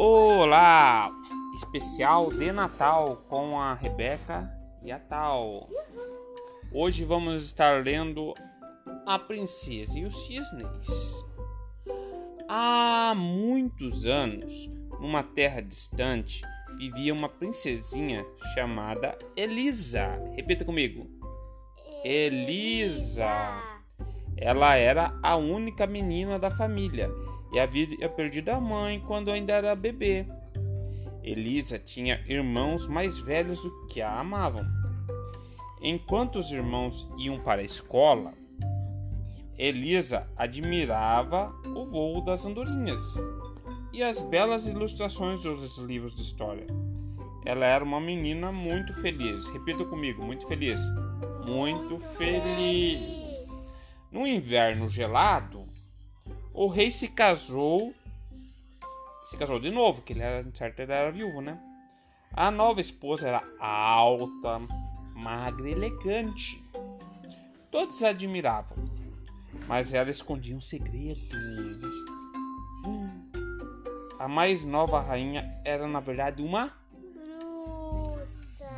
Olá! Especial de Natal com a Rebeca e a Tal. Hoje vamos estar lendo A Princesa e os Cisnes. Há muitos anos, numa terra distante, vivia uma princesinha chamada Elisa. Repita comigo. Elisa. Ela era a única menina da família e havia perdido a mãe quando ainda era bebê. Elisa tinha irmãos mais velhos do que a amavam. Enquanto os irmãos iam para a escola, Elisa admirava o voo das andorinhas e as belas ilustrações dos livros de história. Ela era uma menina muito feliz. Repita comigo, muito feliz. Muito feliz. No inverno gelado, o rei se casou. Se casou de novo, que ele era, certo, ele era viúvo, né? A nova esposa era alta, magra e elegante. Todos a admiravam, mas ela escondia um segredo. A mais nova rainha era, na verdade, uma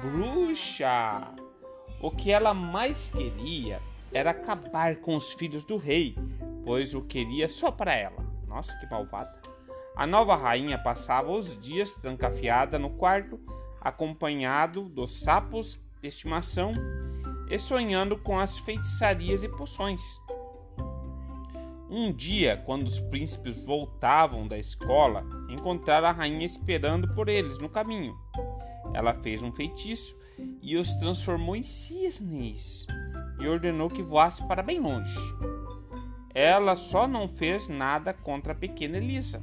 bruxa. O que ela mais queria era acabar com os filhos do rei, pois o queria só para ela. Nossa, que malvada. A nova rainha passava os dias trancafiada no quarto, acompanhado dos sapos de estimação e sonhando com as feitiçarias e poções. Um dia, quando os príncipes voltavam da escola, encontraram a rainha esperando por eles no caminho. Ela fez um feitiço e os transformou em cisnes e ordenou que voasse para bem longe. Ela só não fez nada contra a pequena Elisa,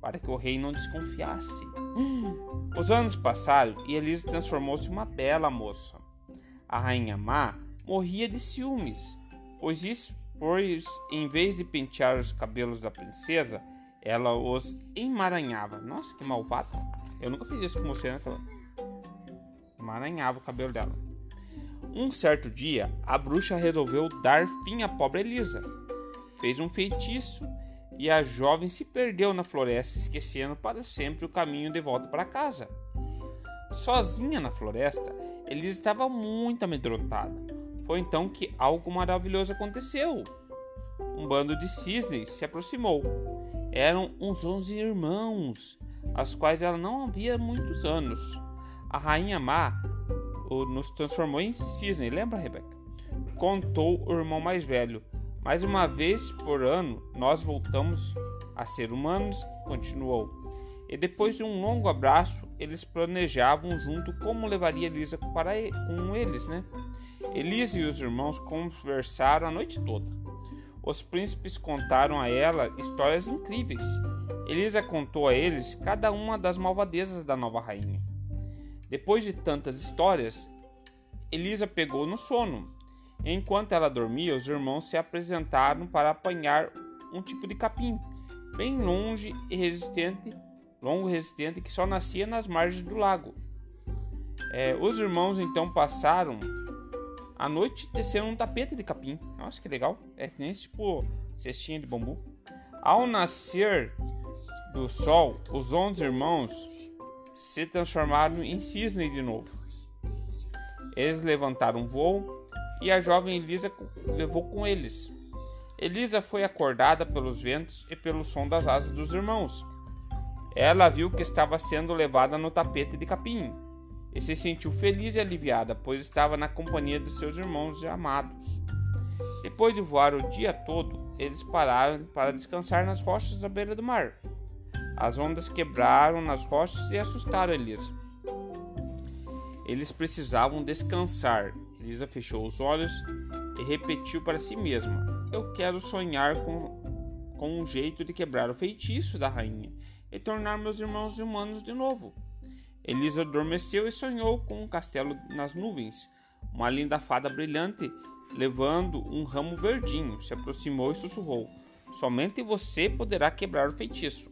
para que o rei não desconfiasse. Os anos passaram e Elisa transformou-se em uma bela moça. A rainha má morria de ciúmes, pois isso, pois em vez de pentear os cabelos da princesa, ela os emaranhava. Nossa, que malvada! Eu nunca fiz isso com você, né? Emaranhava o cabelo dela. Um certo dia, a bruxa resolveu dar fim à pobre Elisa. Fez um feitiço e a jovem se perdeu na floresta, esquecendo para sempre o caminho de volta para casa. Sozinha na floresta, Elisa estava muito amedrontada. Foi então que algo maravilhoso aconteceu. Um bando de cisnes se aproximou. Eram uns onze irmãos, aos quais ela não havia muitos anos. A rainha má nos transformou em cisne, lembra, Rebeca? Contou o irmão mais velho. Mais uma vez por ano, nós voltamos a ser humanos, continuou. E depois de um longo abraço, eles planejavam junto como levaria Elisa para com eles, né? Elisa e os irmãos conversaram a noite toda. Os príncipes contaram a ela histórias incríveis. Elisa contou a eles cada uma das malvadezas da nova rainha. Depois de tantas histórias, Elisa pegou no sono. Enquanto ela dormia, os irmãos se apresentaram para apanhar um tipo de capim, bem longe e resistente, longo e resistente, que só nascia nas margens do lago. É, os irmãos então passaram a noite tecendo um tapete de capim. Nossa, que legal! É que nem tipo cestinha de bambu. Ao nascer do sol, os onze irmãos se transformaram em cisne de novo. Eles levantaram voo e a jovem Elisa levou com eles. Elisa foi acordada pelos ventos e pelo som das asas dos irmãos. Ela viu que estava sendo levada no tapete de capim e se sentiu feliz e aliviada, pois estava na companhia de seus irmãos amados. Depois de voar o dia todo, eles pararam para descansar nas rochas à beira do mar. As ondas quebraram nas rochas e assustaram Elisa. Eles precisavam descansar. Elisa fechou os olhos e repetiu para si mesma: Eu quero sonhar com, com um jeito de quebrar o feitiço da rainha e tornar meus irmãos humanos de novo. Elisa adormeceu e sonhou com um castelo nas nuvens. Uma linda fada brilhante, levando um ramo verdinho, se aproximou e sussurrou: Somente você poderá quebrar o feitiço.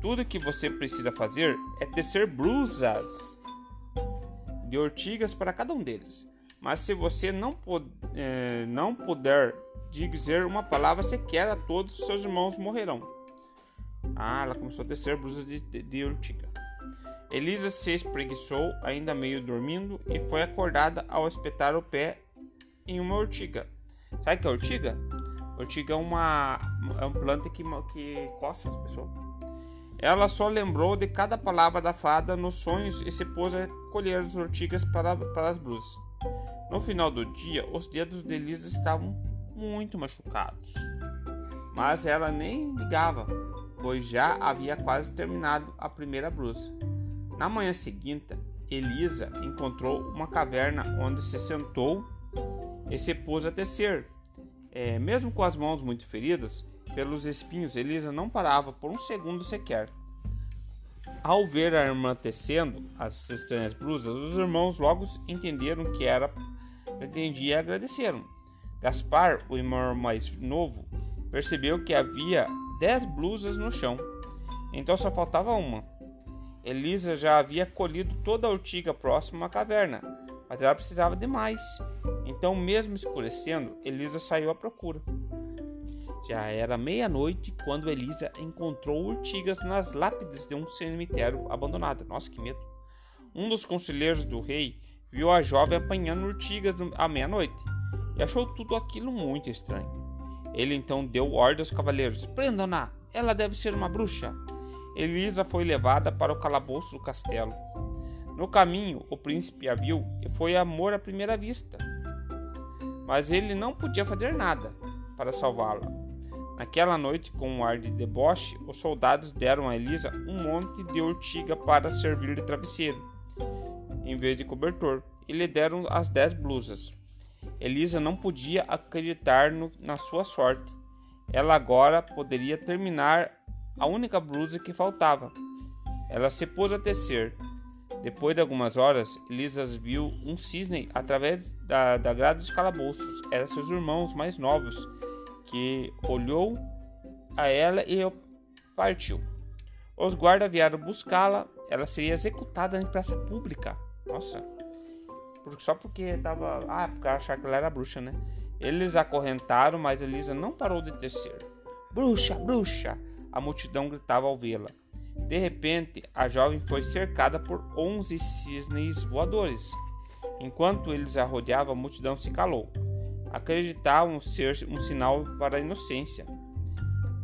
Tudo que você precisa fazer é tecer blusas de ortigas para cada um deles. Mas se você não, pu- eh, não puder dizer uma palavra sequer, a todos os seus irmãos morrerão. Ah, ela começou a tecer blusas de, de, de urtiga. Elisa se espreguiçou, ainda meio dormindo, e foi acordada ao espetar o pé em uma urtiga. Sabe o que é urtiga? Urtiga é uma, é uma planta que, que coça as pessoas. Ela só lembrou de cada palavra da fada nos sonhos e se pôs a colher as urtigas para, para as blusas. No final do dia, os dedos de Elisa estavam muito machucados. Mas ela nem ligava, pois já havia quase terminado a primeira blusa. Na manhã seguinte, Elisa encontrou uma caverna onde se sentou e se pôs a tecer. É, mesmo com as mãos muito feridas pelos espinhos, Elisa não parava por um segundo sequer. Ao ver a irmã tecendo as estranhas blusas, os irmãos logo entenderam que era pretendia agradeceram. Gaspar, o irmão mais novo, percebeu que havia dez blusas no chão, então só faltava uma. Elisa já havia colhido toda a urtiga próxima à caverna, mas ela precisava de mais. Então, mesmo escurecendo, Elisa saiu à procura. Já era meia-noite quando Elisa encontrou urtigas nas lápides de um cemitério abandonado. Nossa, que medo! Um dos conselheiros do rei viu a jovem apanhando urtigas à meia-noite e achou tudo aquilo muito estranho. Ele então deu ordem aos cavaleiros: prendam-na, ela deve ser uma bruxa. Elisa foi levada para o calabouço do castelo. No caminho, o príncipe a viu e foi amor à primeira vista. Mas ele não podia fazer nada para salvá-la. Naquela noite, com um ar de deboche, os soldados deram a Elisa um monte de urtiga para servir de travesseiro, em vez de cobertor, e lhe deram as dez blusas. Elisa não podia acreditar no, na sua sorte. Ela agora poderia terminar a única blusa que faltava. Ela se pôs a tecer. Depois de algumas horas, Elisa viu um cisne através da, da grade dos calabouços. Eram seus irmãos mais novos, que olhou a ela e partiu. Os guardas vieram buscá-la. Ela seria executada em praça pública. Nossa, só porque tava. Ah, porque achar que ela era bruxa, né? Eles acorrentaram, mas Elisa não parou de tecer. Bruxa, bruxa! A multidão gritava ao vê-la. De repente, a jovem foi cercada por onze cisnes voadores. Enquanto eles a rodeavam, a multidão se calou. Acreditavam ser um sinal para a inocência.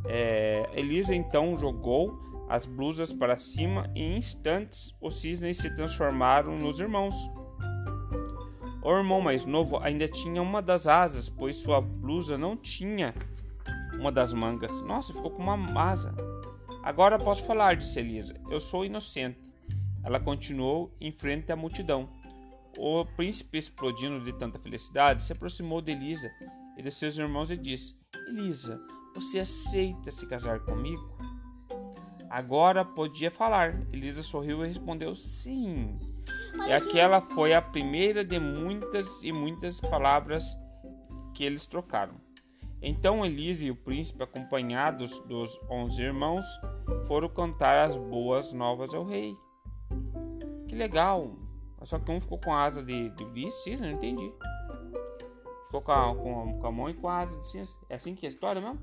É, Elisa então jogou as blusas para cima e em instantes os cisnes se transformaram nos irmãos. O irmão mais novo ainda tinha uma das asas, pois sua blusa não tinha uma das mangas. Nossa, ficou com uma asa. Agora posso falar, disse Elisa. Eu sou inocente. Ela continuou em frente à multidão. O príncipe, explodindo de tanta felicidade, se aproximou de Elisa e de seus irmãos e disse: Elisa, você aceita se casar comigo? Agora podia falar. Elisa sorriu e respondeu: Sim. E aquela foi a primeira de muitas e muitas palavras que eles trocaram. Então Elise e o príncipe, acompanhados dos onze irmãos, foram cantar as boas novas ao rei. Que legal! Só que um ficou com a asa de, de, de cisne, não entendi. Ficou com a, com, com a mão e com a asa de cisne. É assim que é a história mesmo?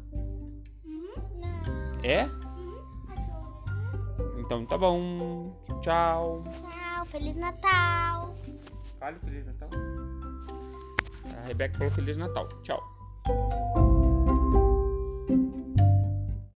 Uhum, é? Então tá bom. Tchau. Tchau, Feliz Natal. Fale Feliz Natal. A Rebeca falou Feliz Natal. Tchau.